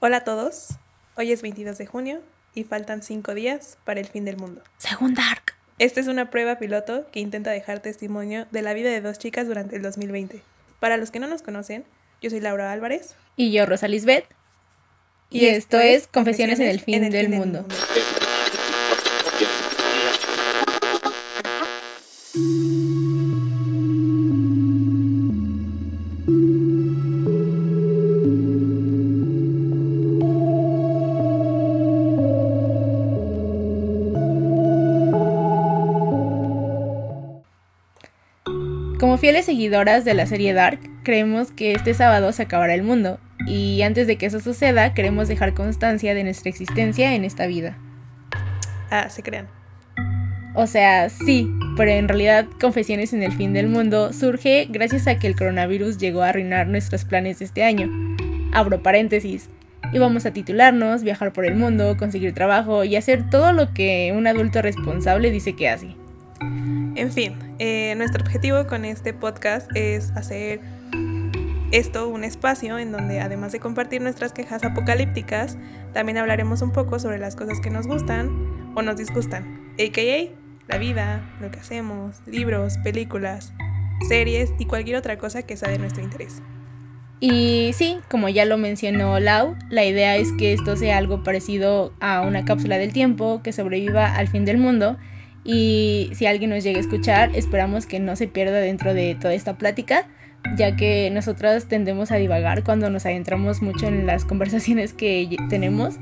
Hola a todos, hoy es 22 de junio y faltan 5 días para el fin del mundo. Según Dark. Esta es una prueba piloto que intenta dejar testimonio de la vida de dos chicas durante el 2020. Para los que no nos conocen, yo soy Laura Álvarez. Y yo, Rosa Lisbeth. Y, esto, es Confesiones, en el fin, del, mundo. Fieles seguidoras de la serie Dark, creemos que este sábado se acabará el mundo, y antes de que eso suceda, queremos dejar constancia de nuestra existencia en esta vida. Ah, se crean. O sea, sí, pero en realidad Confesiones en el fin del mundo surge gracias a que el coronavirus llegó a arruinar nuestros planes de este año. Abro paréntesis. Íbamos a titularnos, viajar por el mundo, conseguir trabajo y hacer todo lo que un adulto responsable dice que hace. En fin, eh, nuestro objetivo con este podcast es hacer esto un espacio en donde además de compartir nuestras quejas apocalípticas, también hablaremos un poco sobre las cosas que nos gustan o nos disgustan, a.k.a. la vida, lo que hacemos, libros, películas, series y cualquier otra cosa que sea de nuestro interés. Y sí, como ya lo mencionó Lau, la idea es que esto sea algo parecido a una cápsula del tiempo que sobreviva al fin del mundo y si alguien nos llega a escuchar, esperamos que no se pierda dentro de toda esta plática, ya que nosotras tendemos a divagar cuando nos adentramos mucho en las conversaciones que tenemos,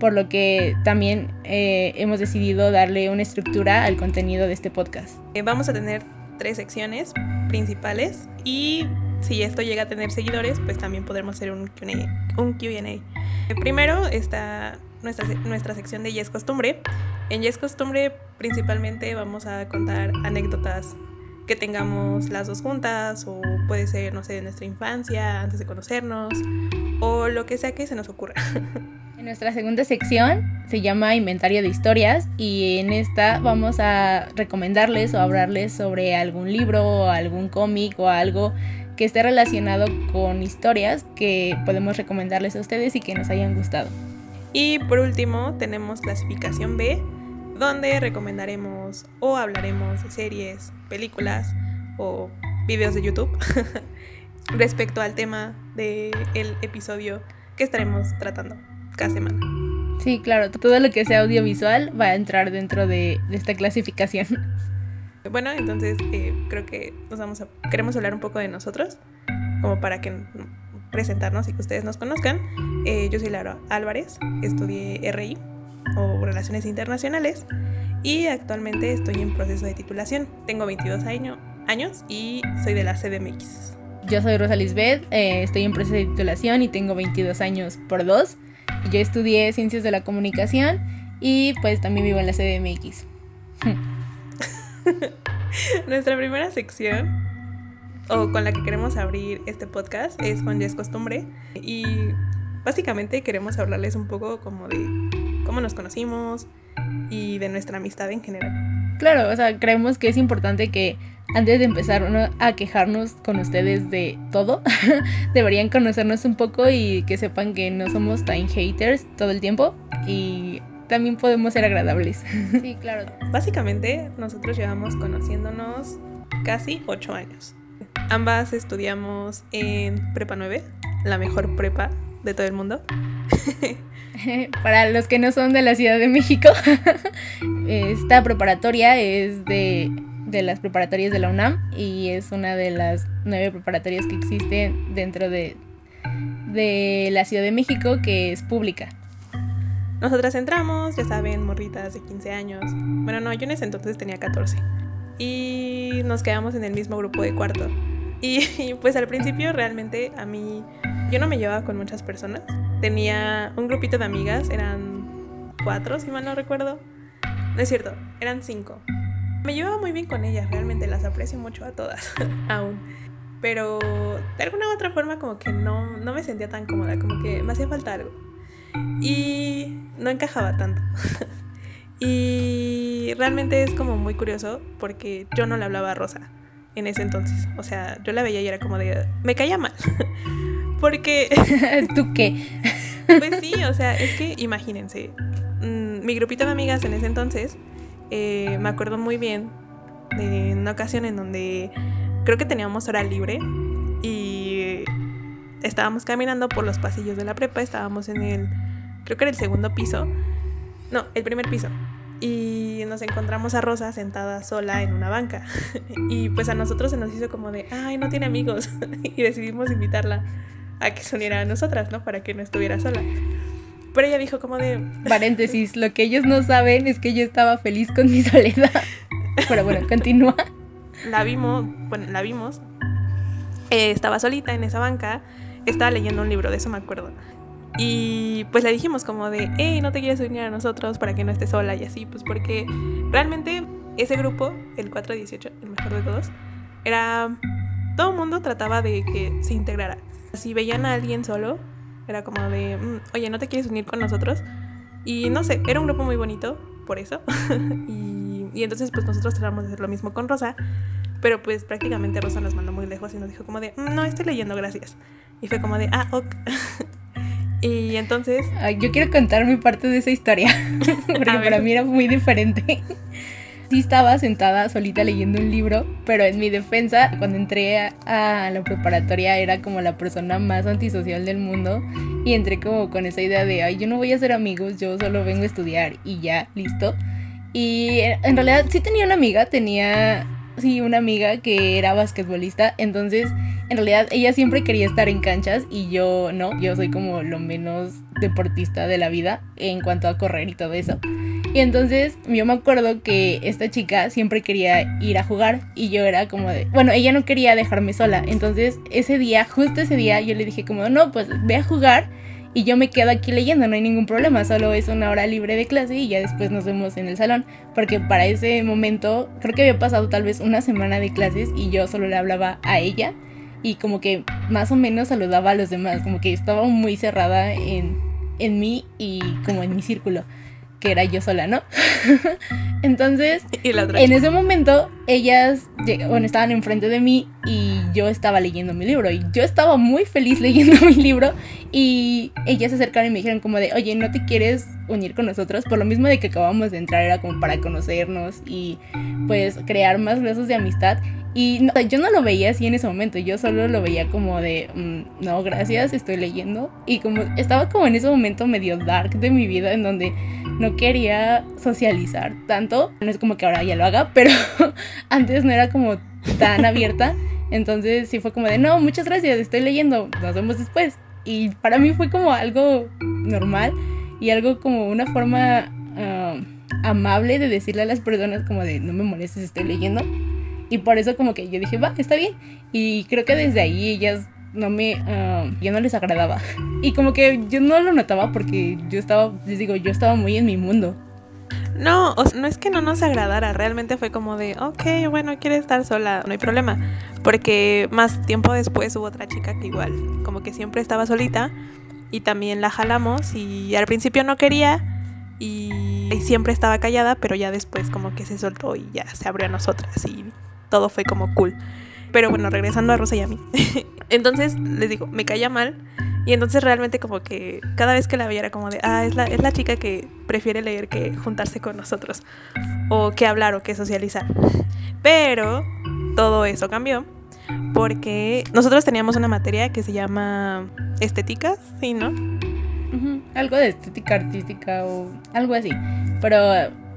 por lo que también eh, hemos decidido darle una estructura al contenido de este podcast. Eh, vamos a tener tres secciones principales y si esto llega a tener seguidores, pues también podremos hacer un QA. Un QA. Primero está nuestra, nuestra sección de Ya es Costumbre. En Ya es Costumbre principalmente vamos a contar anécdotas que tengamos las dos juntas o puede ser, no sé, de nuestra infancia, antes de conocernos o lo que sea que se nos ocurra. En nuestra segunda sección se llama Inventario de Historias y en esta vamos a recomendarles o hablarles sobre algún libro o algún cómic o algo que esté relacionado con historias que podemos recomendarles a ustedes y que nos hayan gustado. Y por último tenemos clasificación B, donde recomendaremos o hablaremos de series, películas o videos de YouTube respecto al tema del episodio que estaremos tratando cada semana. Sí, claro, todo lo que sea audiovisual va a entrar dentro de, esta clasificación. Bueno, entonces eh, creo que nos vamos a, queremos hablar un poco de nosotros, como para que presentarnos y que ustedes nos conozcan. Eh, yo soy Laura Álvarez, estudié RI o Relaciones Internacionales y actualmente estoy en proceso de titulación. Tengo 22 años y soy de la CDMX. Yo soy Rosa Lisbeth, eh, estoy en proceso de titulación y tengo 22 años por dos. Yo estudié Ciencias de la Comunicación y pues también vivo en la CDMX. Nuestra primera sección o con la que queremos abrir este podcast es con Ya es Costumbre y básicamente queremos hablarles un poco como de cómo nos conocimos y de nuestra amistad en general. Claro, o sea, creemos que es importante que antes de empezar a quejarnos con ustedes de todo, deberían conocernos un poco y que sepan que no somos tan haters todo el tiempo y también podemos ser agradables. Sí, claro. Básicamente nosotros llevamos conociéndonos casi ocho años. Ambas estudiamos en Prepa 9, la mejor prepa de todo el mundo. Para los que no son de la Ciudad de México, esta preparatoria es de, las preparatorias de la UNAM y es una de las nueve preparatorias que existen dentro de, de la Ciudad de México que es pública. Nosotras entramos, ya saben, morritas de 15 años. Bueno, no, yo en ese entonces tenía 14. Y nos quedamos en el mismo grupo de cuarto. Y, pues al principio realmente a mí, yo no me llevaba con muchas personas. Tenía un grupito de amigas, eran cuatro, si mal no recuerdo. No es cierto, eran cinco. Me llevaba muy bien con ellas, realmente las aprecio mucho a todas, aún. Pero de alguna u otra forma como que no, no me sentía tan cómoda, como que me hacía falta algo. Y no encajaba tanto. y realmente es como muy curioso porque yo no le hablaba a Rosa en ese entonces. O sea, yo la veía y era como de... Me caía mal. Porque... ¿Tú qué? Pues sí, o sea, es que imagínense, mm, mi grupito de amigas en ese entonces, eh, me acuerdo muy bien de una ocasión en donde creo que teníamos hora libre y estábamos caminando por los pasillos de la prepa, estábamos en el, creo que era el segundo piso, no, el primer piso. Y nos encontramos a Rosa sentada sola en una banca. y pues a nosotros se nos hizo como de, ay, no tiene amigos. y decidimos invitarla a que se uniera a nosotras, ¿no? Para que no estuviera sola. Pero ella dijo como de... Paréntesis, lo que ellos no saben es que yo estaba feliz con mi soledad. Pero bueno, continúa. La vimos, bueno, la vimos. Eh, estaba solita en esa banca. Estaba leyendo un libro, de eso me acuerdo. Y pues le dijimos como de, hey, no te quieres unir a nosotros para que no estés sola y así, pues porque realmente ese grupo, el 418, el mejor de todos, era... Todo el mundo trataba de que se integrara. Si veían a alguien solo, era como de, mm, oye, ¿no te quieres unir con nosotros? Y no sé, era un grupo muy bonito, por eso. y, entonces pues nosotros tratamos de hacer lo mismo con Rosa, pero pues prácticamente Rosa nos mandó muy lejos y nos dijo como de, mm, no, estoy leyendo, gracias. Y fue como de, ah, ok. Y entonces... yo quiero contar mi parte de esa historia, porque para mí era muy diferente. Sí estaba sentada solita leyendo un libro, pero en mi defensa, cuando entré a, la preparatoria era como la persona más antisocial del mundo y entré como con esa idea de, ay, yo no voy a hacer amigos, yo solo vengo a estudiar y ya, listo. Y en realidad sí tenía una amiga, tenía, sí, una amiga que era basquetbolista, entonces en realidad ella siempre quería estar en canchas y yo no, yo soy como lo menos deportista de la vida en cuanto a correr y todo eso. Y entonces yo me acuerdo que esta chica siempre quería ir a jugar y yo era como de, bueno, ella no quería dejarme sola. Entonces ese día, justo ese día, yo le dije como, no, pues ve a jugar y yo me quedo aquí leyendo, no hay ningún problema, solo es una hora libre de clase y ya después nos vemos en el salón, porque para ese momento creo que había pasado tal vez una semana de clases y yo solo le hablaba a ella y como que más o menos saludaba a los demás, como que estaba muy cerrada en, en mí y como en mi círculo, que era yo sola, ¿no? Entonces, en ese momento, ellas bueno, estaban enfrente de mí y yo estaba leyendo mi libro. Y yo estaba muy feliz leyendo mi libro. Y ellas se acercaron y me dijeron como de, oye, ¿no te quieres unir con nosotros? Por lo mismo de que acabamos de entrar, era como para conocernos y pues crear más lazos de amistad. Y yo no lo veía así en ese momento, yo solo lo veía como de, mm, no, gracias, estoy leyendo. Y como estaba como en ese momento medio dark de mi vida en donde no quería socializar tanto. No es como que ahora ya lo haga, pero antes no era como tan abierta. Entonces sí fue como de, no, muchas gracias, estoy leyendo, nos vemos después. Y para mí fue como algo normal y algo como una forma ah, amable de decirle a las personas como de, no me molestes, estoy leyendo y por eso como que yo dije, va, está bien. Y creo que desde ahí ellas no me, uh, yo no les agradaba. Y como que yo no lo notaba porque yo estaba, les digo, yo estaba muy en mi mundo. No, o sea, no es que no nos agradara, realmente fue como de, ok, bueno, quiere estar sola, no hay problema. Porque más tiempo después hubo otra chica que igual, como que siempre estaba solita y también la jalamos y al principio no quería y, y siempre estaba callada, pero ya después como que se soltó y ya se abrió a nosotras y todo fue como cool. Pero bueno, regresando a Rosa y a mí. entonces, les digo, me caía mal. Y entonces realmente como que cada vez que la veía era como de, ah, es la, es la chica que prefiere leer que juntarse con nosotros. O que hablar o que socializar. Pero todo eso cambió. Porque nosotros teníamos una materia que se llama estética, ¿sí, no? Algo de estética artística o algo así. Pero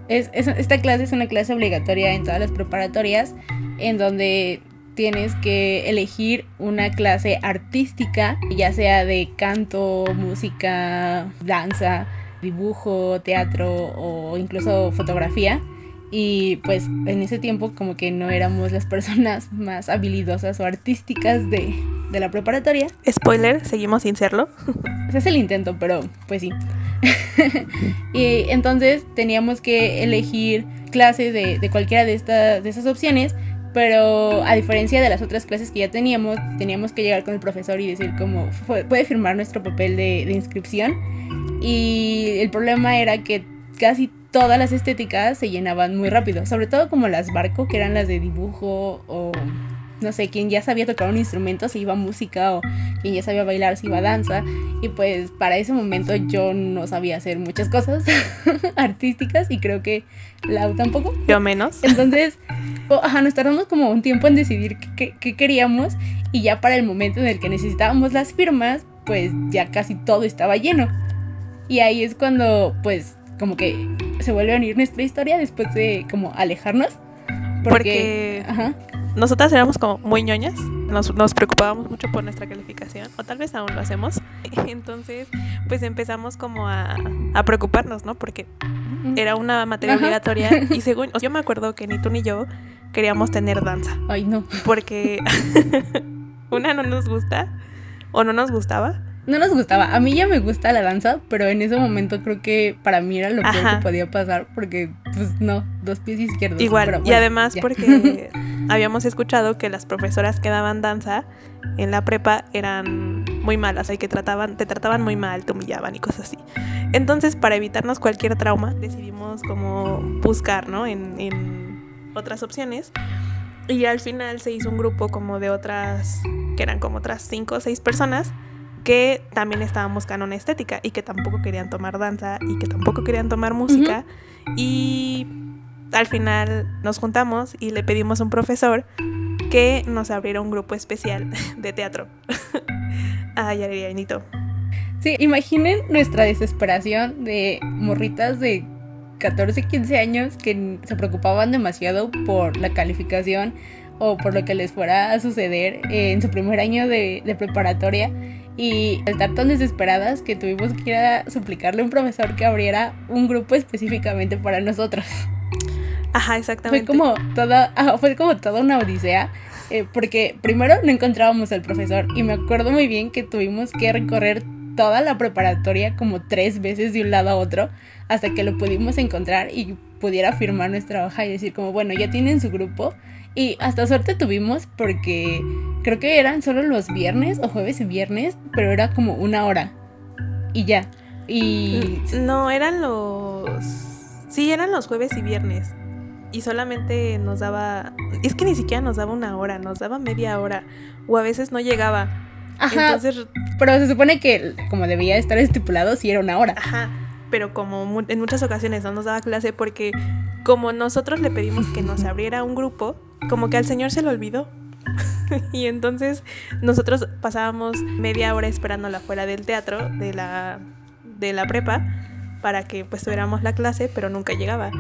es, esta clase es una clase obligatoria en todas las preparatorias en donde tienes que elegir una clase artística, ya sea de canto, música, danza, dibujo, teatro o incluso fotografía. Y pues en ese tiempo como que no éramos las personas más habilidosas o artísticas de, de la preparatoria. Spoiler, seguimos sin serlo. Ese es el intento, pero pues sí. y entonces teníamos que elegir clase de, de cualquiera de, estas de esas opciones, pero a diferencia de las otras clases que ya teníamos, teníamos que llegar con el profesor y decir como, puede firmar nuestro papel de, de inscripción. Y el problema era que casi todas las estéticas se llenaban muy rápido, sobre todo como las barco, que eran las de dibujo o no sé, quien ya sabía tocar un instrumento se iba a música o quien ya sabía bailar se iba a danza. Y pues para ese momento yo no sabía hacer muchas cosas artísticas y creo que Lau tampoco. Yo menos. Entonces, ajá, nos tardamos como un tiempo en decidir qué, qué queríamos y ya para el momento en el que necesitábamos las firmas, pues ya casi todo estaba lleno. Y ahí es cuando pues como que se vuelve a unir nuestra historia después de como alejarnos. Porque, nosotras éramos como muy ñoñas, nos, nos, preocupábamos mucho por nuestra calificación, o tal vez aún lo hacemos. Entonces, pues empezamos como a, a preocuparnos, ¿no? Porque era una materia obligatoria y según, yo me acuerdo que ni tú ni yo queríamos tener danza. Ay, no. Porque una no nos gusta o no nos gustaba no nos gustaba. A mí ya me gusta la danza, pero en ese momento creo que para mí era lo peor que podía pasar porque, pues no, dos pies izquierdos. Igual, y además porque habíamos escuchado que las profesoras que daban danza en la prepa eran muy malas, y que trataban, te trataban muy mal, te humillaban y cosas así. Entonces, para evitarnos cualquier trauma, decidimos como buscar, ¿no? En, en otras opciones. Y al final se hizo un grupo como de otras, que eran como otras cinco o seis personas que también estaban buscando una estética y que tampoco querían tomar danza y que tampoco querían tomar música. Y al final nos juntamos y le pedimos a un profesor que nos abriera un grupo especial de teatro. Ay, Arianito. Sí, imaginen nuestra desesperación de morritas de 14, 15 años que se preocupaban demasiado por la calificación o por lo que les fuera a suceder en su primer año de, de preparatoria y estar tan desesperadas que tuvimos que ir a suplicarle a un profesor que abriera un grupo específicamente para nosotros. Ajá, exactamente. Fue como toda, fue como toda una odisea. Eh, porque primero no encontrábamos al profesor y me acuerdo muy bien que tuvimos que recorrer toda la preparatoria como tres veces de un lado a otro hasta que lo pudimos encontrar y pudiera firmar nuestra hoja y decir como bueno ya tienen su grupo y hasta suerte tuvimos porque creo que eran solo los viernes o jueves y viernes, pero era como una hora. Y ya. Y. No, eran los. Sí, eran los jueves y viernes. Y solamente nos daba. Es que ni siquiera nos daba una hora, nos daba media hora. O a veces no llegaba. Ajá. Entonces. Pero se supone que, como debía estar estipulado, sí era una hora. Ajá. Pero como en muchas ocasiones no nos daba clase porque, como nosotros le pedimos que nos abriera un grupo, como que al señor se lo olvidó. y entonces nosotros pasábamos media hora esperándola fuera del teatro de la, de la prepa para que pues tuviéramos la clase, pero nunca llegaba.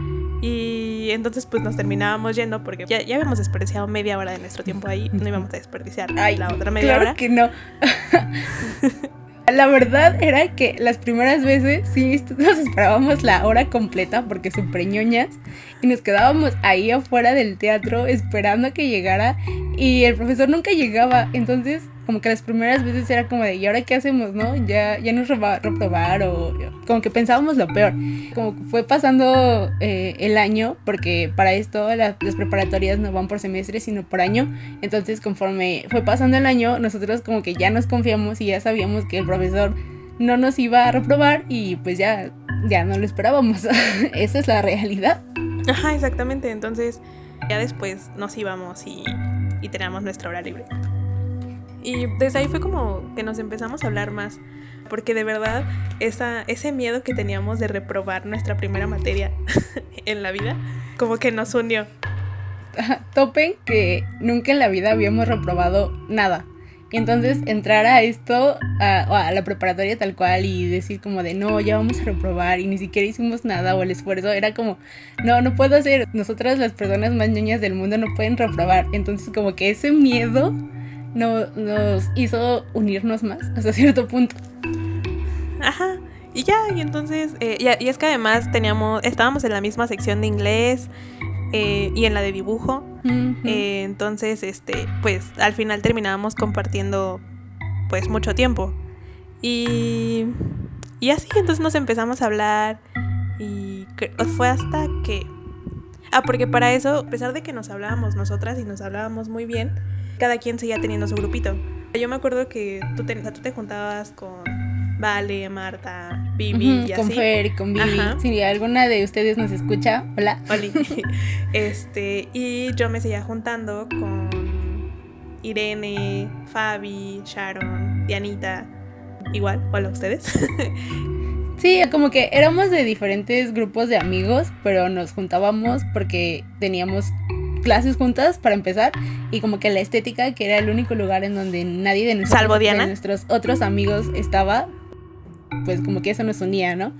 Y entonces pues nos terminábamos yendo porque ya, ya habíamos desperdiciado media hora de nuestro tiempo ahí, no íbamos a desperdiciar la otra media claro hora. que no. La verdad era que las primeras veces sí nos esperábamos la hora completa porque súper ñoñas y nos quedábamos ahí afuera del teatro esperando a que llegara y el profesor nunca llegaba. Entonces, como que las primeras veces era como de, ¿y ahora qué hacemos, no? Ya, ya nos reprobar o como que pensábamos lo peor. Como fue pasando eh, el año, porque para esto las preparatorias no van por semestre, sino por año. Entonces, conforme fue pasando el año, nosotros como que ya nos confiamos y ya sabíamos que el profesor no nos iba a reprobar y pues ya, ya no lo esperábamos. Esa es la realidad. Ajá, exactamente. Entonces, ya después nos íbamos y y teníamos nuestra hora libre. Y desde ahí fue como que nos empezamos a hablar más, porque de verdad esa, ese miedo que teníamos de reprobar nuestra primera materia en la vida, como que nos unió. Topen que nunca en la vida habíamos reprobado nada. Y entonces entrar a esto, a, a, la preparatoria tal cual y decir como de no, ya vamos a reprobar y ni siquiera hicimos nada o el esfuerzo, era como, no, no puedo hacer, nosotras las personas más niñas del mundo no pueden reprobar. Entonces como que ese miedo no, nos hizo unirnos más hasta cierto punto. Ajá. Y ya, y entonces, eh, y, y es que además teníamos, estábamos en la misma sección de inglés, eh, y en la de dibujo. Eh, entonces, este, pues al final terminábamos compartiendo pues mucho tiempo. Y, y así, entonces nos empezamos a hablar y fue hasta que... Ah, porque para eso, a pesar de que nos hablábamos nosotras y nos hablábamos muy bien, cada quien seguía teniendo su grupito. Yo me acuerdo que tú te, tú te juntabas con Vale, Marta, Vivi Con Fer y con Vivi. Si alguna de ustedes nos escucha, hola. Oli. este, y yo me seguía juntando con Irene, Fabi, Sharon, Dianita. Igual, hola a ustedes. Sí, como que éramos de diferentes grupos de amigos, pero nos juntábamos porque teníamos clases juntas para empezar y como que la estética, que era el único lugar en donde nadie de nosotros, de nuestros otros amigos estaba, pues como que eso nos unía, ¿no?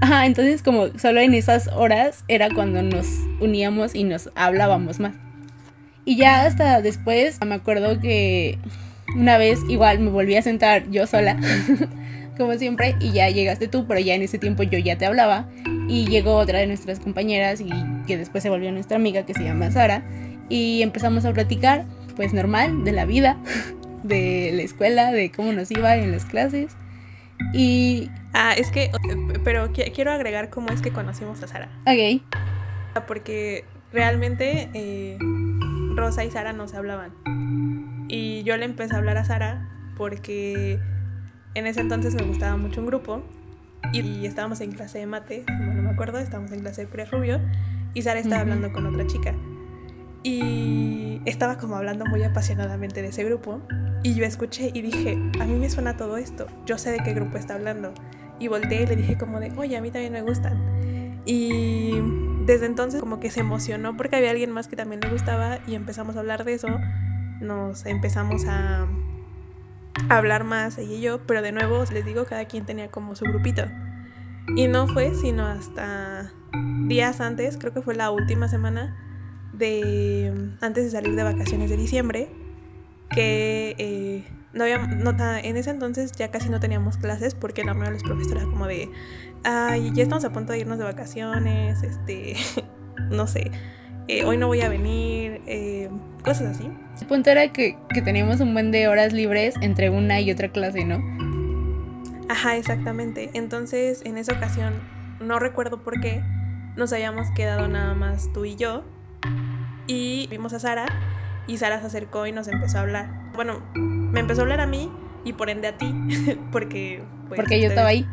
Ajá, entonces como solo en esas horas era cuando nos uníamos y nos hablábamos más. Y ya hasta después me acuerdo que una vez igual me volví a sentar yo sola, como siempre, y ya llegaste tú, pero ya en ese tiempo yo ya te hablaba. Y llegó otra de nuestras compañeras y que después se volvió nuestra amiga que se llama Sara. Y empezamos a platicar, pues normal, de la vida, de la escuela, de cómo nos iba en las clases. Y... Ah, es que, pero quiero agregar cómo es que conocimos a Sara. Ok. Porque realmente eh, Rosa y Sara no se hablaban. Y yo le empecé a hablar a Sara porque en ese entonces me gustaba mucho un grupo y, estábamos en clase de mate, no me acuerdo, estábamos en clase de pre-rubio y Sara estaba hablando con otra chica. Y estaba como hablando muy apasionadamente de ese grupo y yo escuché y dije, a mí me suena todo esto, yo sé de qué grupo está hablando. Y volteé y le dije como de, oye, a mí también me gustan. Y desde entonces como que se emocionó porque había alguien más que también le gustaba y empezamos a hablar de eso. Nos empezamos a hablar más ella y yo, pero de nuevo les digo, cada quien tenía como su grupito. Y no fue sino hasta días antes, creo que fue la última semana de antes de salir de vacaciones de diciembre, que eh, no había nota, en ese entonces ya casi no teníamos clases porque la mayoría de los profesores como de, ay, ya estamos a punto de irnos de vacaciones, este, no sé, eh, hoy no voy a venir, eh, cosas así. El punto era que, que teníamos un buen de horas libres entre una y otra clase, ¿no? Ajá, exactamente. Entonces, en esa ocasión, no recuerdo por qué, nos habíamos quedado nada más tú y yo. Y vimos a Sara y Sara se acercó y nos empezó a hablar. Bueno, me empezó a hablar a mí y por ende a ti, porque... Pues, porque yo estaba ahí.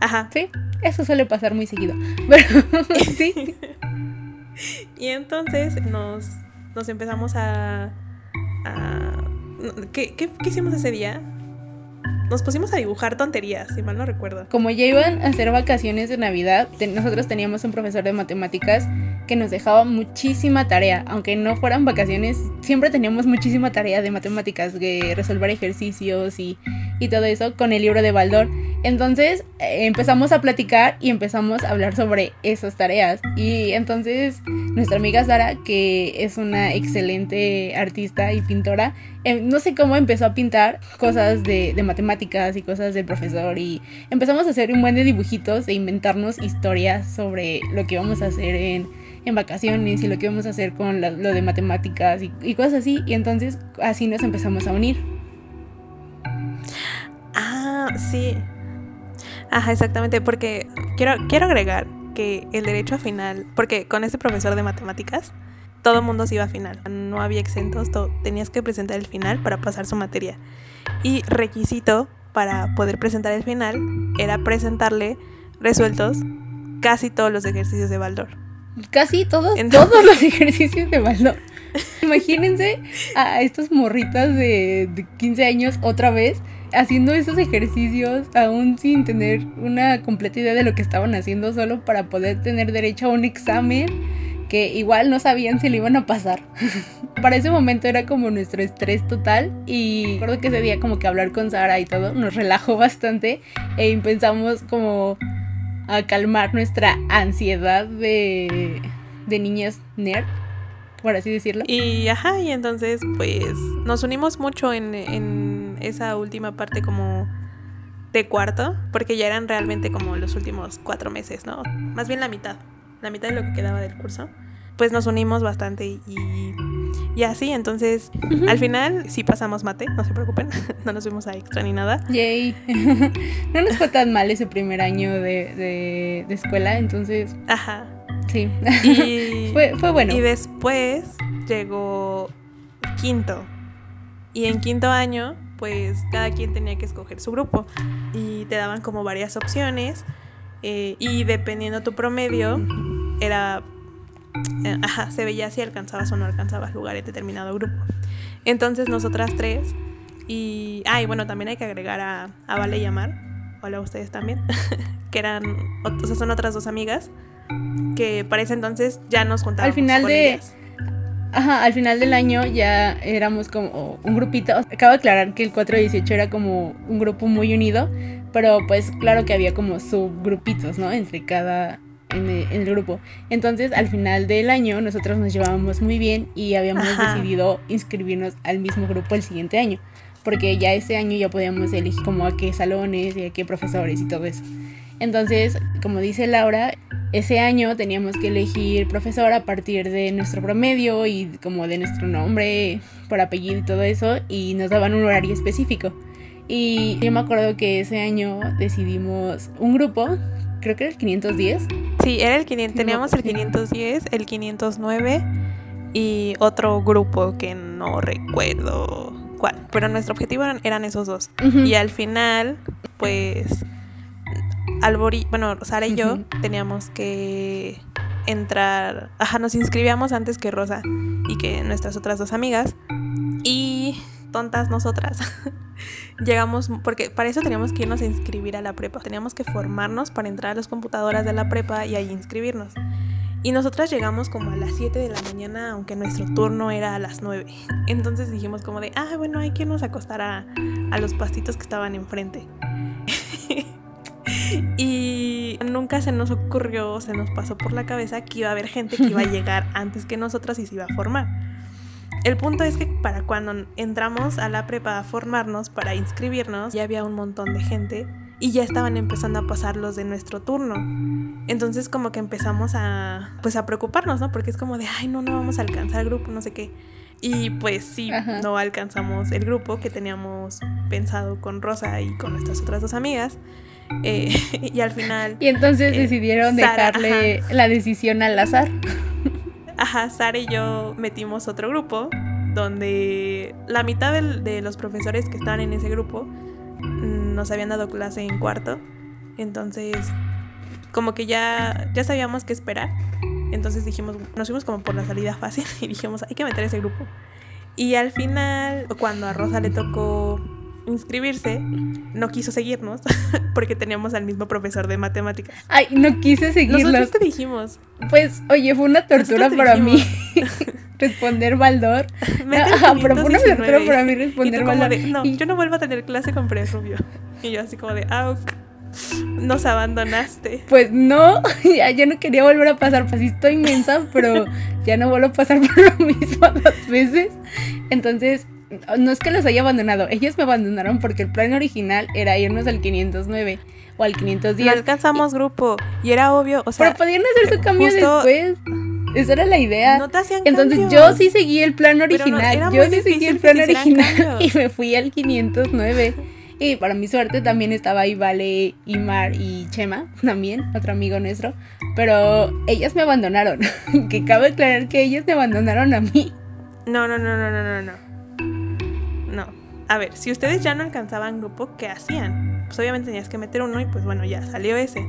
Ajá. Sí, eso suele pasar muy seguido. Pero sí. Y entonces nos, nos empezamos a... ¿qué, qué, hicimos ese día? Nos pusimos a dibujar tonterías, si mal no recuerdo. Como ya iban a hacer vacaciones de Navidad, nosotros teníamos un profesor de matemáticas que nos dejaba muchísima tarea, aunque no fueran vacaciones, siempre teníamos muchísima tarea de matemáticas, de resolver ejercicios y, y todo eso con el libro de Baldor. Entonces eh, empezamos a platicar y empezamos a hablar sobre esas tareas. Y entonces nuestra amiga Sara, que es una excelente artista y pintora, em, no sé cómo empezó a pintar cosas de, matemáticas y cosas del profesor. Y empezamos a hacer un buen de dibujitos e inventarnos historias sobre lo que íbamos a hacer en, en vacaciones y lo que íbamos a hacer con lo de matemáticas y, cosas así. Y entonces así nos empezamos a unir. Ah, sí. Ajá, exactamente, porque quiero, quiero agregar que el derecho a final, porque con este profesor de matemáticas, todo mundo se iba a final, no había exentos, tenías que presentar el final para pasar su materia. Y requisito para poder presentar el final era presentarle resueltos casi todos los ejercicios de Baldor. Casi todos, todos los ejercicios de Baldor. Imagínense a estas morritas de, de 15 años otra vez haciendo esos ejercicios aún sin tener una completa idea de lo que estaban haciendo solo para poder tener derecho a un examen que igual no sabían si le iban a pasar. para ese momento era como nuestro estrés total y recuerdo que ese día como que hablar con Sara y todo nos relajó bastante e empezamos como a calmar nuestra ansiedad de, de niñas nerd por así decirlo. Y ajá, y entonces pues nos unimos mucho en, en esa última parte como de cuarto, porque ya eran realmente como los últimos cuatro meses, ¿no? Más bien la mitad, la mitad de lo que quedaba del curso. Pues nos unimos bastante y, y así, entonces al final sí pasamos mate, no se preocupen, no nos fuimos a extra ni nada. Yay. no nos fue tan mal ese primer año de, de, de escuela, entonces... Ajá. Sí. Y, fue, fue bueno. Y después llegó quinto. Y en quinto año, pues cada quien tenía que escoger su grupo. Y te daban como varias opciones. Eh, y dependiendo tu promedio, era. Eh, ajá, se veía si alcanzabas o no alcanzabas lugar en determinado grupo. Entonces nosotras tres y... Ah, y bueno, también hay que agregar a, a Vale y Amar. Hola a ustedes también. que eran... O sea, son otras dos amigas que para ese entonces ya nos juntábamos Al final con de- ellas. Ajá, al final del año ya éramos como un grupito. Acabo de aclarar que el 418 era como un grupo muy unido, pero pues claro que había como subgrupitos, ¿no? Entre cada. En el, en el grupo. Entonces, al final del año, nosotros nos llevábamos muy bien y habíamos Ajá. decidido inscribirnos al mismo grupo el siguiente año. Porque ya ese año ya podíamos elegir como a qué salones y a qué profesores y todo eso. Entonces, como dice Laura, ese año teníamos que elegir profesor a partir de nuestro promedio y como de nuestro nombre por apellido y todo eso, y nos daban un horario específico. Y yo me acuerdo que ese año decidimos un grupo, creo que era el 510, Sí, era el 500, Sí, teníamos el 510, el 509 y otro grupo que no recuerdo cuál, pero nuestro objetivo eran, eran esos dos. Y al final, pues, Albori, bueno, Sara y yo teníamos que entrar, ajá, nos inscribíamos antes que Rosa y que nuestras otras dos amigas. Y tontas nosotras. Llegamos, porque para eso teníamos que irnos a inscribir a la prepa, teníamos que formarnos para entrar a las computadoras de la prepa y ahí inscribirnos. Y nosotras llegamos como a las 7 de la mañana, aunque nuestro turno era a las 9. Entonces dijimos como de, ah, bueno, hay que irnos a acostar a, a los pastitos que estaban enfrente. y nunca se nos ocurrió, se nos pasó por la cabeza que iba a haber gente que iba a llegar antes que nosotras y se iba a formar. El punto es que para cuando entramos a la prepa a formarnos, para inscribirnos, ya había un montón de gente y ya estaban empezando a pasar los de nuestro turno. Entonces como que empezamos a pues a preocuparnos, ¿no? Porque es como de, ay, no, no vamos a alcanzar el grupo, no sé qué. Y pues sí, Ajá. no alcanzamos el grupo que teníamos pensado con Rosa y con nuestras otras dos amigas. Eh, y al final, Y entonces Eh, decidieron Sara, dejarle la decisión al azar. ajá, Sara y yo metimos otro grupo donde la mitad de los profesores que estaban en ese grupo mm, nos habían dado clase en cuarto. Entonces, como que ya, ya sabíamos qué esperar. Entonces dijimos, nos fuimos como por la salida fácil y dijimos, hay que meter ese grupo. Y al final, cuando a Rosa le tocó inscribirse, no quiso seguirnos porque teníamos al mismo profesor de matemáticas. Ay, no quise seguirlos. Nosotros te dijimos, Pues, oye, fue una tortura para mí responder Baldor. "Mete el Ajá, pero fue una 519". tortura para mí responder Baldor. de, no, Y- yo no vuelvo a tener clase con Pérez Rubio. Y yo así como de, ah, nos abandonaste. Pues no, ya, ya no quería volver a pasar, pues sí estoy inmensa, pero ya no vuelvo a pasar por lo mismo dos veces. Entonces, no es que los haya abandonado, ellos me abandonaron porque el plan original era irnos al 509 o al No 510. alcanzamos grupo. Y era obvio, o sea, pero podían hacer su cambio después. Esa era la idea. no te hacían Entonces cambios. yo sí seguí el plan no, original. yo sí seguí el plan original y me fui al 509. Y para mi suerte también estaba ahí Vale, Imar y Chema, también, otro amigo nuestro. Pero ellas me abandonaron. que cabe aclarar que ellas me abandonaron a mí. No, no, no, no, no, no, no. No. A ver, si ustedes ya no alcanzaban grupo, ¿qué hacían? Pues obviamente tenías que meter uno y pues bueno, ya salió ese.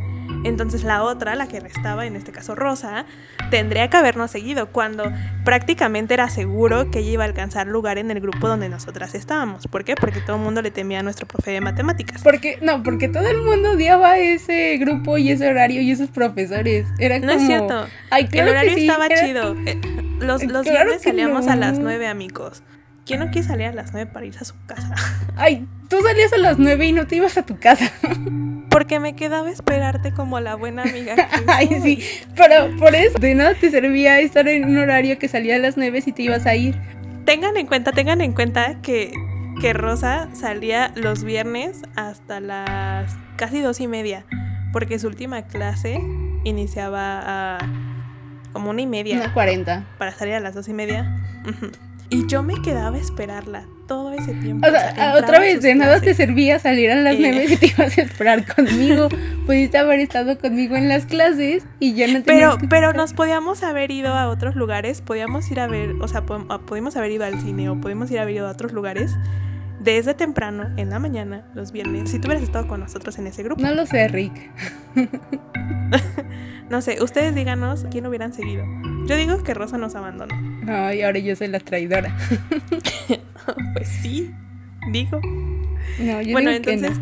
Entonces la otra, la que restaba, en este caso Rosa, tendría que habernos seguido cuando prácticamente era seguro que ella iba a alcanzar lugar en el grupo donde nosotras estábamos. ¿Por qué? Porque todo el mundo le temía a nuestro profe de matemáticas. Porque, no, porque todo el mundo odiaba ese grupo y ese horario y esos profesores. Era No como. es cierto. Ay, El claro que horario sí, estaba era- chido. Eh, Los, los Claro viernes salíamos a las no. 9, amigos. ¿Quién no quiere salir a las 9 para irse a su casa? Ay, tú salías a las 9 y no te ibas a tu casa. Porque me quedaba esperarte como la buena amiga que Ay, soy. sí, pero por eso de nada te servía estar en un horario que salía a las 9 si te ibas a ir. Tengan en cuenta, tengan en cuenta que, que Rosa salía los viernes hasta las casi dos y media. Porque su última clase iniciaba a como una y media. Una 40. Para salir a las dos y media. Ujú. Y yo me quedaba a esperarla todo ese tiempo. O sea, entraba otra vez, de nada te servía salir a las Eh. 9 si te ibas a esperar conmigo. Pudiste haber estado conmigo en las clases y ya no Pero, que pero nos podíamos haber ido a otros lugares, podíamos ir a ver, o sea, po- a- pudimos haber ido al cine o pudimos ir a haber ido a otros lugares desde temprano, en la mañana, los viernes, si tú hubieras estado con nosotros en ese grupo. No lo sé, Rick. No sé, ustedes díganos quién hubieran seguido. Yo digo que Rosa nos abandonó. Ay, ahora yo soy la traidora. pues sí, digo. No, yo bueno, digo que no. entonces,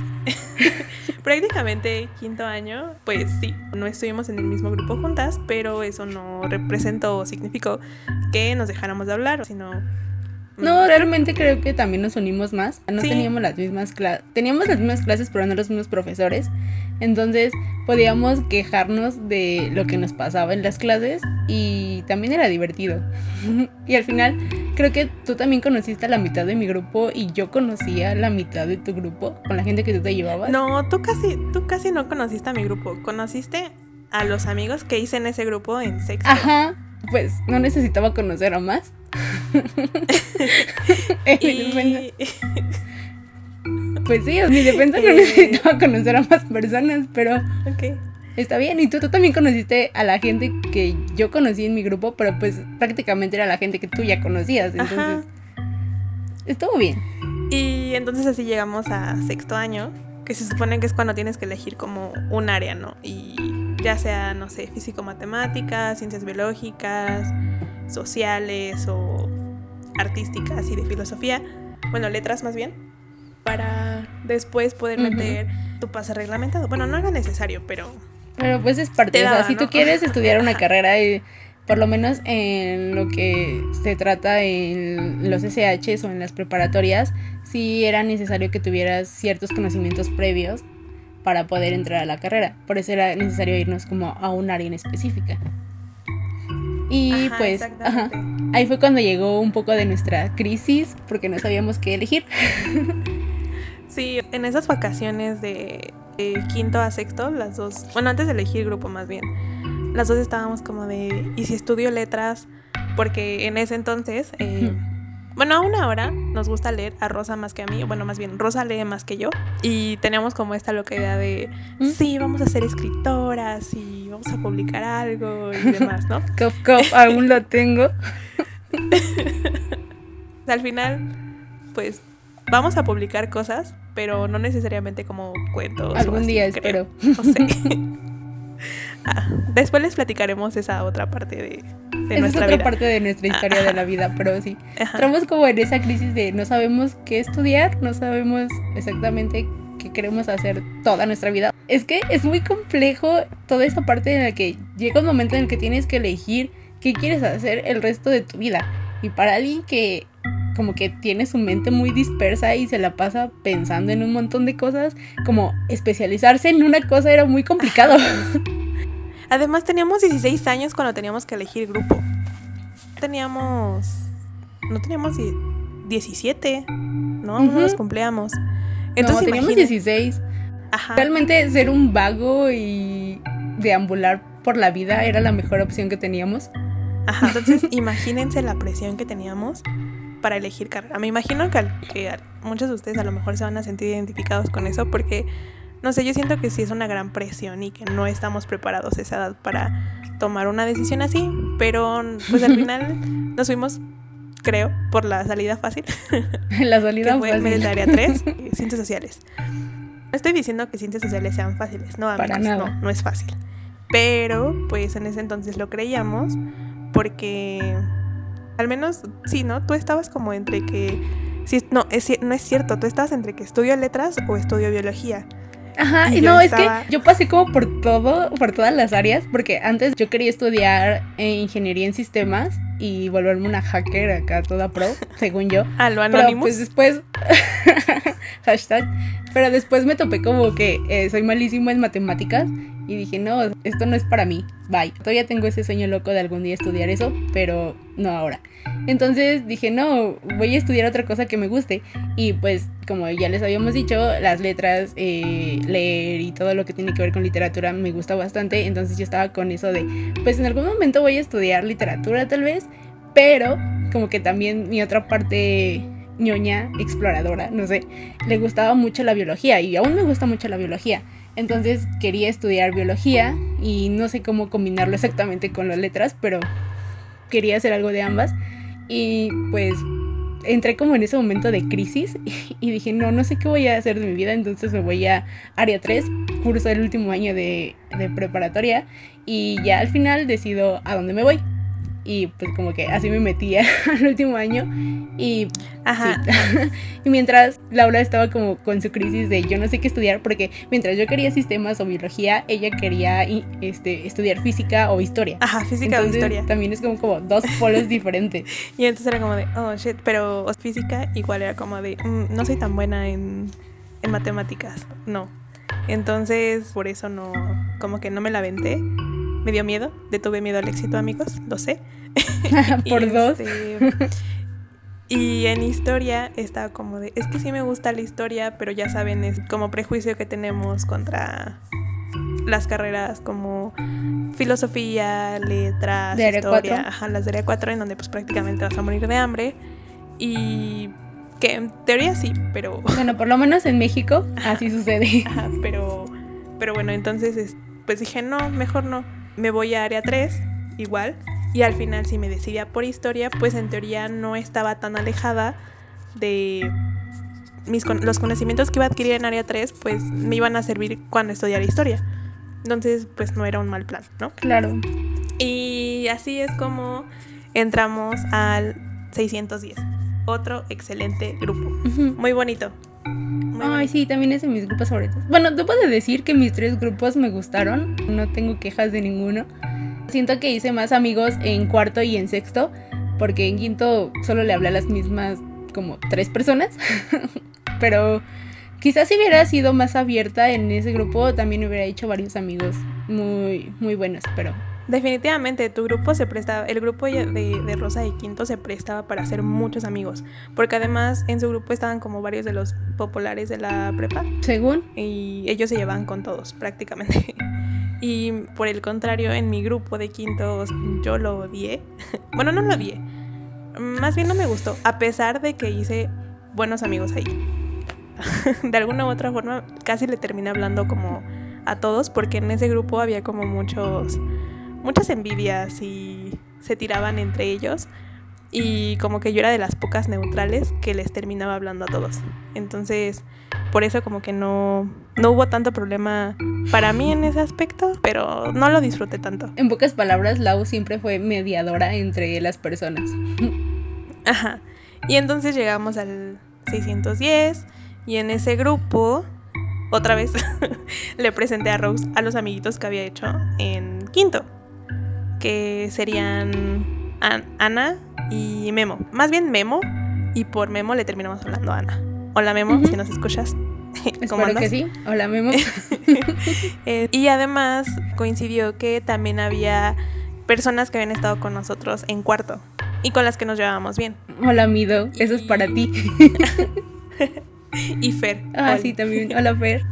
prácticamente quinto año, pues sí, no estuvimos en el mismo grupo juntas, pero eso no representó o significó que nos dejáramos de hablar, sino... No, realmente creo que también nos unimos más. No Sí. teníamos las mismas clases. Teníamos las mismas clases, pero no los mismos profesores. Entonces podíamos quejarnos de lo que nos pasaba en las clases y también era divertido. y al final creo que tú también conociste a la mitad de mi grupo y yo conocía la mitad de tu grupo con la gente que tú te llevabas. No, tú casi, tú casi no conociste a mi grupo, conociste a los amigos que hice en ese grupo en sexto. Ajá, pues no necesitaba conocer a más. En mi defensa- Y... Pues sí, en mi defensa no Eh. necesitaba conocer a más personas, pero ok. está bien. Y tú, tú también conociste a la gente que yo conocí en mi grupo, pero pues prácticamente era la gente que tú ya conocías. Entonces, Ajá. estuvo bien. Y entonces así llegamos a sexto año, que se supone que es cuando tienes que elegir como un área, ¿no? Y ya sea, no sé, físico-matemáticas, ciencias biológicas, sociales o artísticas y de filosofía, bueno, letras más bien, para después poder meter tu pase reglamentado. Bueno, no era necesario, pero Pero pues es parte. Te o sea, daba, si tú ¿no? quieres estudiar una carrera, por lo menos en lo que se trata en los SHs o en las preparatorias, sí era necesario que tuvieras ciertos conocimientos previos para poder entrar a la carrera. Por eso era necesario irnos como a un área en específica. Y Ajá, pues, ajá, ahí fue cuando llegó un poco de nuestra crisis porque no sabíamos qué elegir. Sí, en esas vacaciones de, de quinto a sexto, las dos, bueno, antes de elegir grupo más bien, las dos estábamos como de, ¿y si estudio letras? Porque en ese entonces, eh, bueno, aún ahora nos gusta leer a Rosa más que a mí, bueno, más bien Rosa lee más que yo, y teníamos como esta loca idea de, ¿Mm? sí, vamos a ser escritoras y vamos a publicar algo y demás, ¿no? Cof, cof, aún lo tengo. Al final, pues vamos a publicar cosas, pero no necesariamente como cuentos. o Algún así, día creo. espero. No sé. Ah, después les platicaremos esa otra parte de, de Esa es nuestra otra vida. parte de nuestra historia de la vida, pero sí. Ajá. Entramos como en esa crisis de no sabemos qué estudiar, no sabemos exactamente qué queremos hacer toda nuestra vida. Es que es muy complejo toda esa parte en la que llega un momento en el que tienes que elegir qué quieres hacer el resto de tu vida. Y para alguien que como que tiene su mente muy dispersa y se la pasa pensando en un montón de cosas, como especializarse en una cosa era muy complicado. Además teníamos 16 años cuando teníamos que elegir grupo. Teníamos... No teníamos die- 17, ¿no? No Ujú. los cumplíamos. no, Entonces teníamos imagínate- 16. Ajá. Realmente ser un vago y deambular por la vida era la mejor opción que teníamos. Ajá, entonces imagínense la presión que teníamos para elegir carrera. Me imagino que, que muchos de ustedes a lo mejor se van a sentir identificados con eso porque, no sé, yo siento que sí es una gran presión y que no estamos preparados a esa edad para tomar una decisión así, pero pues al final nos fuimos, creo, por la salida fácil, la que salida fue fácil. Militaria 3, eh, Ciencias Sociales. No estoy diciendo que Ciencias Sociales sean fáciles, no, Para amigos, nada. no, no es fácil. Pero, pues en ese entonces lo creíamos porque, al menos, sí, ¿no? Tú estabas como entre que, sí, no, es, no es cierto, tú estabas entre que estudio letras o estudio biología. Ajá, Y no, estaba- es que yo pasé como por todo, por todas las áreas, porque antes yo quería estudiar eh, ingeniería en sistemas y volverme una hacker acá toda pro, según yo. A lo Pero pues después, hashtag, pero después me topé como que eh, soy malísimo en matemáticas y dije, no, esto no es para mí, bye. Todavía tengo ese sueño loco de algún día estudiar eso, pero no ahora. Entonces dije, no, voy a estudiar otra cosa que me guste. Y pues, como ya les habíamos dicho, las letras, eh, leer y todo lo que tiene que ver con literatura me gusta bastante. Entonces yo estaba con eso de, pues en algún momento voy a estudiar literatura tal vez, pero como que también mi otra parte ñoña, exploradora, no sé, le gustaba mucho la biología y aún me gusta mucho la biología. Entonces quería estudiar biología y no sé cómo combinarlo exactamente con las letras, pero quería hacer algo de ambas. Y pues entré como en ese momento de crisis y dije, no, no sé qué voy a hacer de mi vida, entonces me voy a área 3, curso el último año de, de preparatoria y ya al final decido a dónde me voy. Y pues como que así me metía al último año y Ajá. sí. y mientras Laura estaba como con su crisis de yo no sé qué estudiar porque mientras yo quería sistemas o biología, ella quería este, estudiar física o historia. Ajá, física o Entonces, historia. También es como, como dos polos diferentes. Y entonces era como de, oh shit, pero física igual era como de, "Mm, no soy tan buena en, en matemáticas, no. Entonces, por eso no, como que no me la aventé. Me dio miedo, detuve miedo al éxito, amigos, lo sé. Por Y, dos. este, y en historia estaba como de, es que sí me gusta la historia, pero ya saben, es como prejuicio que tenemos contra las carreras como filosofía, letras, De historia, ajá, las de área 4 en donde pues prácticamente vas a morir de hambre y que en teoría sí, pero Bueno, por lo menos en México así sucede. Ajá, pero, pero bueno, entonces es- pues dije, no, mejor no. Me voy a área 3, igual. Y al final, si me decidía por historia, pues en teoría no estaba tan alejada de mis, con- los conocimientos que iba a adquirir en área 3, pues me iban a servir cuando estudiara historia. Entonces, pues no era un mal plan, ¿no? Claro. Y así es como entramos al 610. Otro excelente grupo. Muy bonito. Ay, sí, también es de mis grupos favoritos. Bueno, debo de decir que mis tres grupos me gustaron. No tengo quejas de ninguno. Siento que hice más amigos en cuarto y en sexto, porque en quinto solo le hablé a las mismas como tres personas. Pero quizás si hubiera sido más abierta en ese grupo, también hubiera hecho varios amigos muy, muy buenos. Pero Definitivamente, tu grupo se prestaba, el grupo de, de Rosa y Quinto se prestaba para hacer muchos amigos, porque además en su grupo estaban como varios de los populares de la prepa según, y ellos se llevaban con todos prácticamente. Y por el contrario, en mi grupo de Quinto yo lo odié. Bueno, no lo odié, más bien no me gustó, a pesar de que hice buenos amigos ahí. De alguna u otra forma, casi le terminé hablando como a todos, porque en ese grupo había como muchos muchas envidias y se tiraban entre ellos y como que yo era de las pocas neutrales que les terminaba hablando a todos. Entonces, por eso como que no no hubo tanto problema para mí en ese aspecto, pero no lo disfruté tanto. en pocas palabras, Lau siempre fue mediadora entre las personas. Ajá. Y entonces llegamos al 610 y en ese grupo otra vez le presenté a Rose a los amiguitos que había hecho en quinto, que serían An- Ana y Memo. Más bien Memo y por Memo le terminamos hablando a Ana. Hola Memo, si nos escuchas. ¿Cómo Espero que sí. Hola, Memo. Eh, y además coincidió que también había personas que habían estado con nosotros en cuarto y con las que nos llevábamos bien. Hola, Mido. Eso es para ti. Y Fer. Ah, Hola. sí, también. Hola, Fer.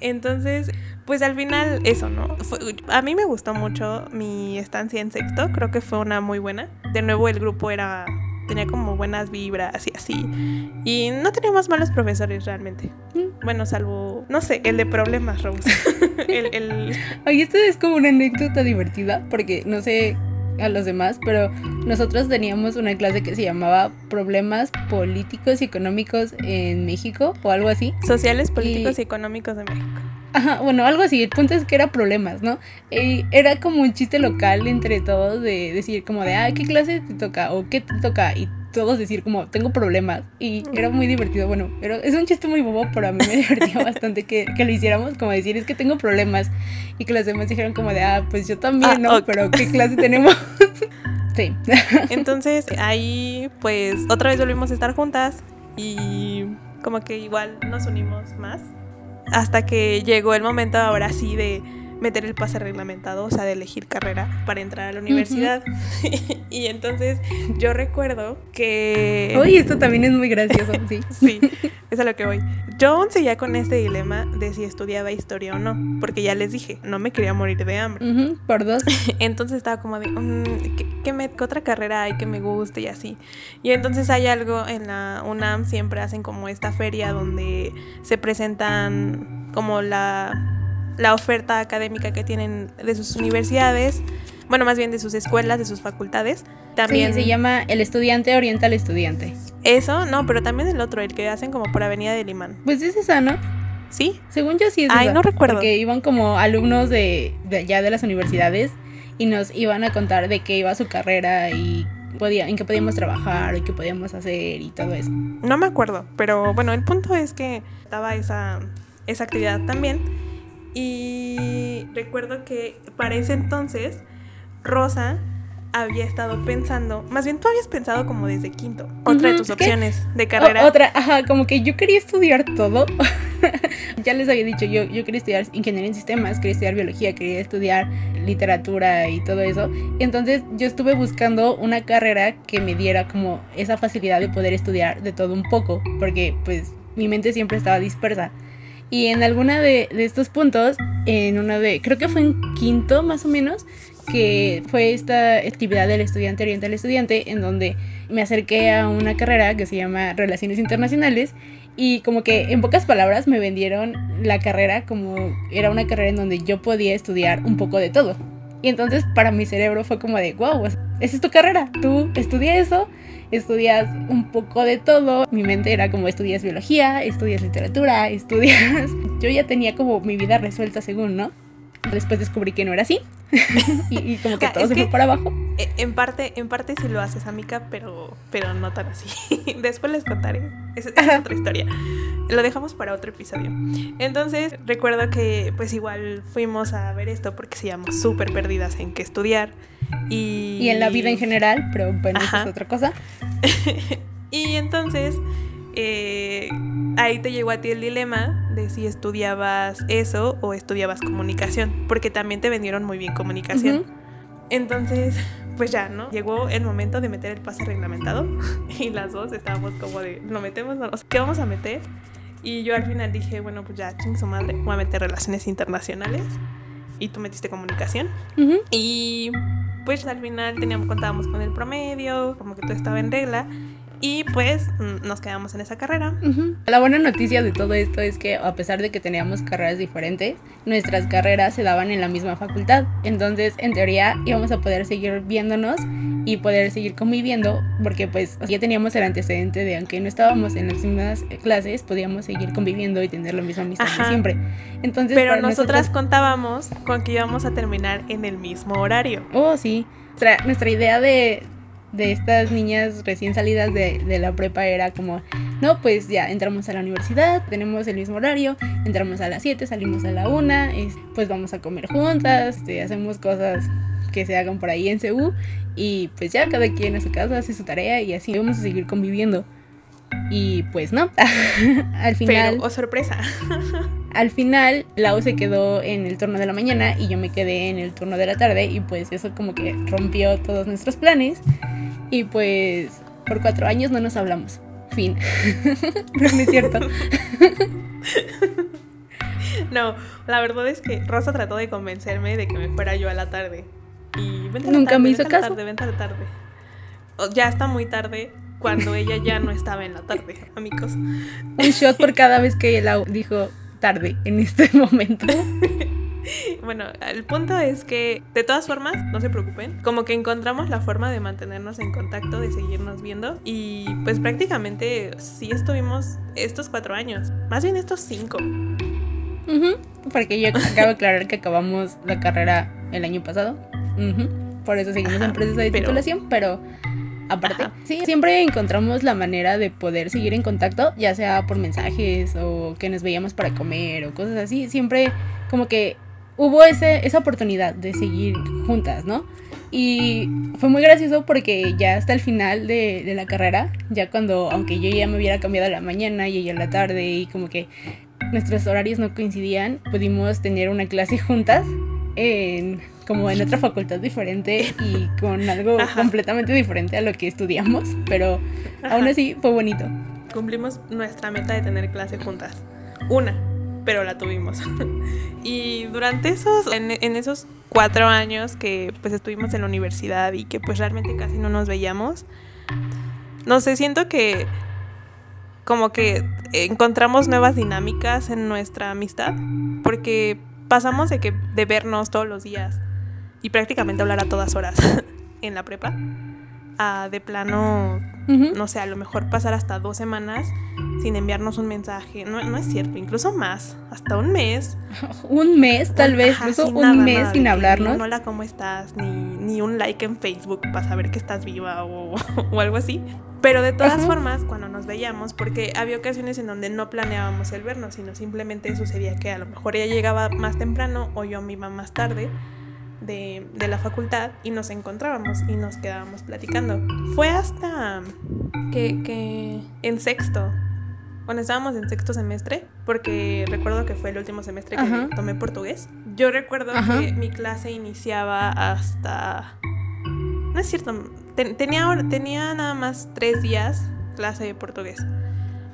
Entonces, pues al final eso, ¿no? Fue- a mí me gustó mucho mi estancia en sexto, creo que fue una muy buena. De nuevo el grupo era tenía como buenas vibras y así. Y no teníamos malos profesores realmente. Mm. Bueno, salvo, no sé, el de problemas, Rose. el, el- Oye, esto es como una anécdota divertida, porque no sé a los demás, pero nosotros teníamos una clase que se llamaba Problemas Políticos y Económicos en México o algo así. sociales, políticos Y- y económicos de México. Ajá, bueno, algo así. El punto es que era problemas, ¿no? Y era como un chiste local entre todos de decir como de, ah, ¿qué clase te toca? O ¿qué te toca? Y todos decir como, tengo problemas. Y era muy divertido. Bueno, era, es un chiste muy bobo, pero a mí me divertía bastante que, que lo hiciéramos. Como decir, es que tengo problemas. Y que los demás dijeron como de, ah, pues yo también, Ah, ¿no? ok. Pero ¿qué clase tenemos? sí. Entonces ahí pues otra vez volvimos a estar juntas y como que igual nos unimos más hasta que llegó el momento ahora sí de meter el pase reglamentado, o sea, de elegir carrera para entrar a la universidad. y entonces yo recuerdo que... Oye, esto también es muy gracioso, sí. Sí, es a lo que voy. Yo aún seguía con este dilema de si estudiaba historia o no, porque ya les dije, no me quería morir de hambre. Ujú, por dos. Entonces estaba como de, mm, ¿qué, qué me- qué otra carrera hay que me guste y así? Y entonces hay algo en la UNAM, siempre hacen como esta feria donde se presentan como la, la oferta académica que tienen de sus universidades, bueno, más bien de sus escuelas, de sus facultades. También Sí, se llama El estudiante orienta al estudiante. eso, no, pero también el otro, el que hacen como por Avenida de Limán. Pues es esa, ¿no? ¿Sí? Según yo sí es Ay, esa, no recuerdo. Porque iban como alumnos de, de allá de las universidades y nos iban a contar de qué iba su carrera y podía, en qué podíamos trabajar y qué podíamos hacer y todo eso. No me acuerdo, pero bueno, el punto es que estaba esa, esa actividad también y recuerdo que para ese entonces Rosa había estado pensando, más bien tú habías pensado como desde quinto, otra de tus opciones de carrera. otra, ajá, como que yo quería estudiar todo. ya les había dicho, yo, yo quería estudiar ingeniería en sistemas, quería estudiar biología, quería estudiar literatura y todo eso. Entonces yo estuve buscando una carrera que me diera como esa facilidad de poder estudiar de todo un poco, porque pues mi mente siempre estaba dispersa. Y en alguna de, de estos puntos, en una de, creo que fue en quinto más o menos, que fue esta actividad del estudiante oriental estudiante en donde me acerqué a una carrera que se llama Relaciones Internacionales y como que en pocas palabras me vendieron la carrera como era una carrera en donde yo podía estudiar un poco de todo. Y entonces para mi cerebro fue como de, wow, esa es tu carrera, tú estudias eso, estudias un poco de todo. Mi mente era como estudias biología, estudias literatura, estudias... Yo ya tenía como mi vida resuelta según, ¿no? Después descubrí que no era así. y, como que todo se fue para abajo. E, en parte, en parte sí lo haces, amiga, pero, pero no tan así. Después les contaré. Esa es otra historia. Lo dejamos para otro episodio. Entonces, recuerdo que pues igual fuimos a ver esto porque íbamos súper perdidas en qué estudiar. Y... y en la vida en general, pero bueno, eso es otra cosa. y entonces eh, ahí te llegó a ti el dilema de si estudiabas eso o estudiabas comunicación, porque también te vendieron muy bien comunicación. Entonces, pues ya, ¿no? Llegó el momento de meter el pase reglamentado y las dos estábamos como de, ¿lo metemos? No? ¿Qué vamos a meter? Y yo al final dije, bueno, pues ya, ching su madre, voy a meter relaciones internacionales. Y tú metiste comunicación. Y pues al final teníamos, contábamos con el promedio, como que todo estaba en regla. Y pues mm, nos quedamos en esa carrera. La buena noticia de todo esto es que a pesar de que teníamos carreras diferentes, nuestras carreras se daban en la misma facultad. Entonces, en teoría, íbamos a poder seguir viéndonos y poder seguir conviviendo, porque pues ya teníamos el antecedente de aunque no estábamos en las mismas clases, podíamos seguir conviviendo y tener la misma amistad siempre. Entonces, pero nosotras contábamos con que íbamos a terminar en el mismo horario. Oh, sí. Nuestra idea de, de estas niñas recién salidas de, la prepa era como, no, pues ya entramos a la universidad, tenemos el mismo horario, entramos a las 7, salimos a la 1, pues vamos a comer juntas, este, hacemos cosas que se hagan por ahí en CU y pues ya cada quien a su casa hace su tarea y así vamos a seguir conviviendo. Y pues no, al final... Pero, oh sorpresa. al final, Lau se quedó en el turno de la mañana y yo me quedé en el turno de la tarde y pues eso como que rompió todos nuestros planes y pues por cuatro años no nos hablamos. Fin. no, es cierto. no, la verdad es que Rosa trató de convencerme de que me fuera yo a la tarde. Y Nunca me hizo caso. Tarde, vente a la tarde. Ya está muy tarde cuando ella ya no estaba en la tarde, amigos. Un shot por cada vez que ella dijo tarde en este momento. bueno, el punto es que de todas formas, no se preocupen, como que encontramos la forma de mantenernos en contacto, de seguirnos viendo y pues prácticamente sí estuvimos estos cuatro años, más bien estos cinco. porque yo acabo de aclarar que acabamos la carrera el año pasado. Por eso seguimos en proceso de titulación, pero aparte. Sí, siempre encontramos la manera de poder seguir en contacto, ya sea por mensajes o que nos veíamos para comer o cosas así. Siempre como que hubo ese, esa oportunidad de seguir juntas, ¿no? Y fue muy gracioso porque ya hasta el final de, de, la carrera, ya cuando, aunque yo ya me hubiera cambiado a la mañana y ella a la tarde y como que nuestros horarios no coincidían, pudimos tener una clase juntas en, como en otra facultad diferente y con algo completamente diferente a lo que estudiamos, pero aún así fue bonito. Cumplimos nuestra meta de tener clase juntas. Una, pero la tuvimos. y durante esos, en, esos cuatro años que pues estuvimos en la universidad y que pues realmente casi no nos veíamos, no sé, siento que como que encontramos nuevas dinámicas en nuestra amistad, porque pasamos de que de vernos todos los días y prácticamente hablar a todas horas en la prepa a de plano, no sé, a lo mejor pasar hasta dos semanas sin enviarnos un mensaje. No, no es cierto, incluso más, hasta un mes. un mes, tal vez, incluso un mes sin hablarnos. No, hola, ¿cómo estás? Ni, ni, un like en Facebook para saber que estás viva o, o algo así. Pero de todas formas, cuando nos veíamos, porque había ocasiones en donde no planeábamos el vernos, sino simplemente sucedía que a lo mejor ella llegaba más temprano o yo me iba más tarde de, de la facultad y nos encontrábamos y nos quedábamos platicando. Fue hasta que, que en sexto, cuando estábamos en sexto semestre, porque recuerdo que fue el último semestre que tomé portugués, yo recuerdo que mi clase iniciaba hasta... No es cierto, tenía, tenía nada más tres días clase de portugués.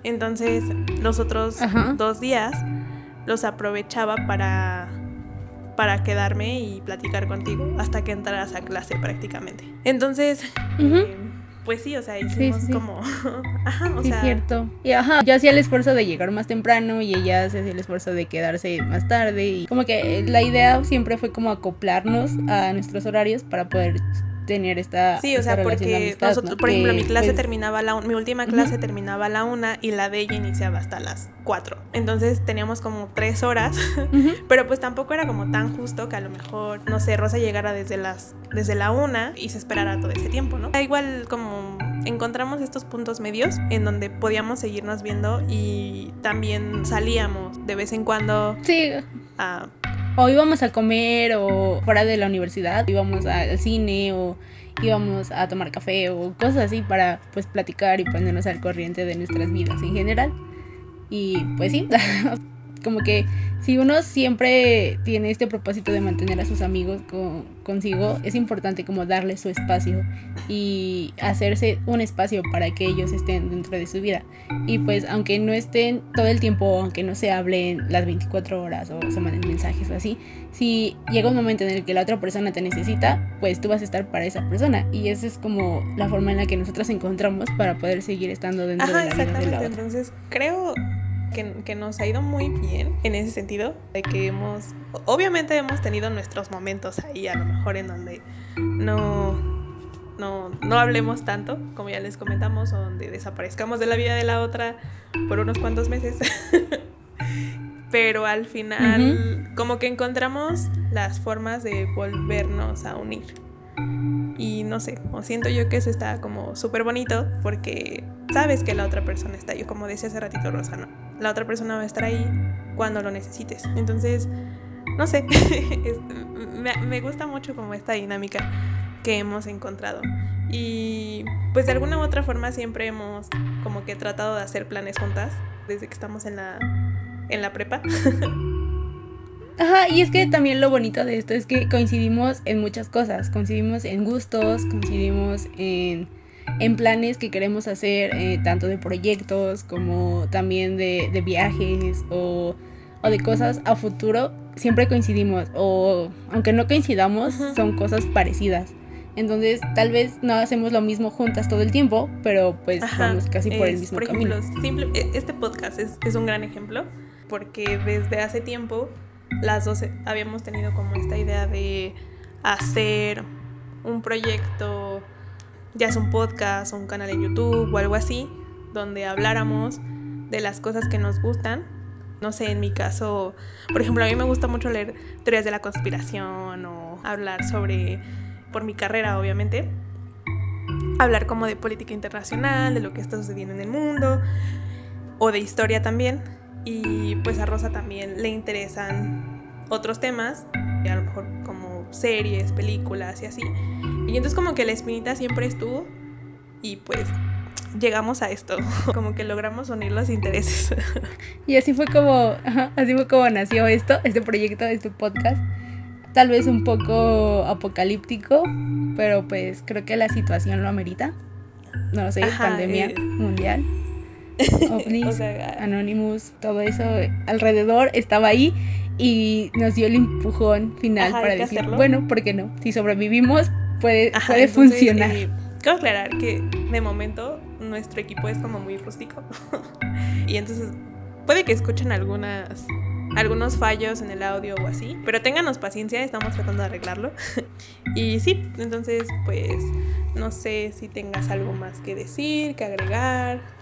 Entonces, los otros dos días los aprovechaba para, para quedarme y platicar contigo hasta que entraras a clase prácticamente. Entonces, eh, pues sí, o sea, hicimos como... ajá, o sí, sea... cierto. Y ajá, yo hacía el esfuerzo de llegar más temprano y ella hacía el esfuerzo de quedarse más tarde. Y como que la idea siempre fue como acoplarnos a nuestros horarios para poder tener esta Sí, o sea, porque nosotros, por ejemplo, mi clase pues terminaba la mi última clase terminaba a la una y la de ella iniciaba hasta las cuatro. Entonces teníamos como tres horas, pero pues tampoco era como tan justo que a lo mejor, no sé, Rosa llegara desde las desde la una y se esperara todo ese tiempo, ¿no? Igual como encontramos estos puntos medios en donde podíamos seguirnos viendo y también salíamos de vez en cuando. Sí. A, o íbamos a comer o fuera de la universidad, íbamos al cine o íbamos a tomar café o cosas así para pues platicar y ponernos al corriente de nuestras vidas en general. Y pues sí, como que si uno siempre tiene este propósito de mantener a sus amigos consigo, es importante como darle su espacio y hacerse un espacio para que ellos estén dentro de su vida. Y pues aunque no estén todo el tiempo, aunque no se hablen las 24 horas o se manden mensajes o así, si llega un momento en el que la otra persona te necesita, pues tú vas a estar para esa persona. Y esa es como la forma en la que nosotros encontramos para poder seguir estando dentro de la vida de la otra. Entonces creo que, nos ha ido muy bien en ese sentido, de que hemos, obviamente hemos tenido nuestros momentos ahí, a lo mejor en donde no, no, no hablemos tanto, como ya les comentamos, o donde desaparezcamos de la vida de la otra por unos cuantos meses. Pero al final, como que encontramos las formas de volvernos a unir. Y no sé, o siento yo que eso está como súper bonito porque sabes que la otra persona está ahí, como decía hace ratito Rosano. La otra persona va a estar ahí cuando lo necesites. Entonces, no sé, me gusta mucho como esta dinámica que hemos encontrado. Y pues de alguna u otra forma siempre hemos como que tratado de hacer planes juntas desde que estamos en la, en la prepa. Ajá, y es que también lo bonito de esto es que coincidimos en muchas cosas, coincidimos en gustos, coincidimos en, planes que queremos hacer, eh, tanto de proyectos como también de, viajes o, de cosas a futuro, siempre coincidimos, o aunque no coincidamos, son cosas parecidas. Entonces, tal vez no hacemos lo mismo juntas todo el tiempo, pero pues vamos casi por el mismo camino. E, este podcast es, es un gran ejemplo, porque desde hace tiempo las dos habíamos tenido como esta idea de hacer un proyecto, ya sea un podcast o un canal en YouTube o algo así, donde habláramos de las cosas que nos gustan. No sé, en mi caso, por ejemplo, a mí me gusta mucho leer teorías de la conspiración o hablar sobre, por mi carrera obviamente, hablar como de política internacional, de lo que está sucediendo en el mundo o de historia también. Y pues a Rosa también le interesan otros temas, a lo mejor como series, películas y así. Y entonces como que la espinita siempre estuvo y pues llegamos a esto, como que logramos unir los intereses. Y así fue como, así fue como nació esto, este proyecto, este podcast. Tal vez un poco apocalíptico, pero pues creo que la situación lo amerita. No lo sé, pandemia eh, mundial. ovnis, Anonymous, todo eso alrededor estaba ahí y nos dio el empujón final para decir, bueno, ¿por qué no? Si sobrevivimos, puede, puede funcionar. Eh, quiero aclarar que de momento nuestro equipo es como muy rústico y entonces puede que escuchen algunas algunos fallos en el audio o así, pero ténganos paciencia, estamos tratando de arreglarlo. y sí, entonces pues No sé si tengas algo más que decir, que agregar.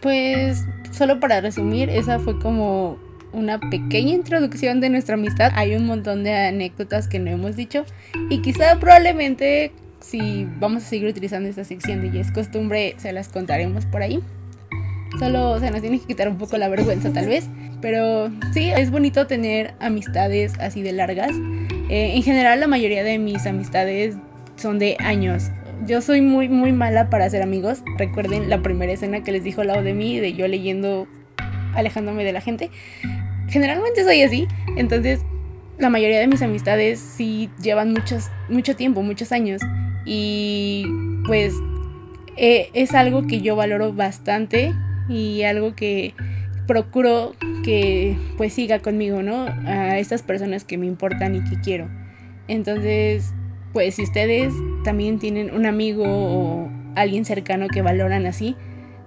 Pues solo para resumir, esa fue como una pequeña introducción de nuestra amistad. Hay un montón de anécdotas que no hemos dicho y quizá probablemente si vamos a seguir utilizando esta sección de ya es costumbre, se las contaremos por ahí. Solo se nos tiene que quitar un poco la vergüenza tal vez. Pero sí, es bonito tener amistades así de largas. Eh, en general la mayoría de mis amistades son de años. Yo soy muy muy mala para hacer amigos. Recuerden la primera escena que les dijo lado de mí, de yo leyendo, alejándome de la gente. Generalmente soy así. Entonces la mayoría de mis amistades sí llevan muchos, mucho tiempo, muchos años. Y pues eh, es algo que yo valoro bastante y algo que procuro que pues siga conmigo, ¿no? A estas personas que me importan y que quiero. Entonces, pues si ustedes también tienen un amigo o alguien cercano que valoran así,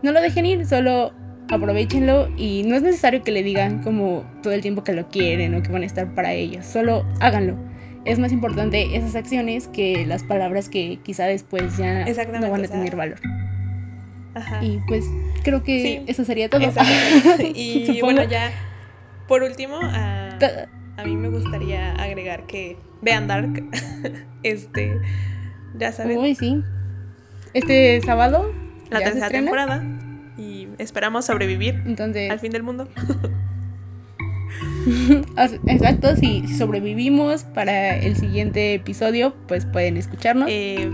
no lo dejen ir, solo aprovechenlo y no es necesario que le digan como todo el tiempo que lo quieren o que van a estar para ellos, solo háganlo. Es más importante esas acciones que las palabras que quizá después ya no van a tener valor. Y pues creo que eso sería todo. y bueno, ya por último, a, mí me gustaría agregar que vean Dark. este, ya saben. Uy, sí. Este sábado. La tercera temporada. Y esperamos sobrevivir Entonces... al fin del mundo. Exacto, si, sobrevivimos para el siguiente episodio, pues pueden escucharnos. Eh,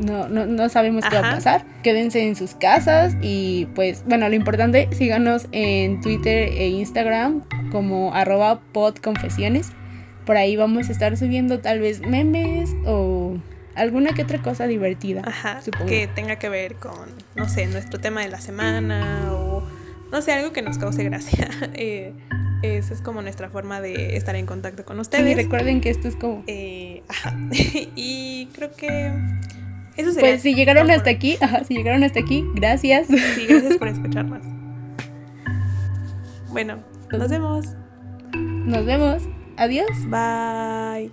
no, no, no sabemos qué va a pasar. Quédense en sus casas y pues bueno, lo importante, síganos en Twitter e Instagram como arroba podconfesiones. Por ahí vamos a estar subiendo tal vez memes o alguna que otra cosa divertida. Ajá, que tenga que ver con, no sé, nuestro tema de la semana o, no sé, algo que nos cause gracia. eh, esa es como nuestra forma de estar en contacto con ustedes. Sí, recuerden que esto es como... Eh, ajá. y creo que pues si llegaron hasta aquí, si llegaron hasta aquí, gracias. Sí, gracias por escucharnos. Bueno, nos vemos. Nos vemos. Adiós, bye.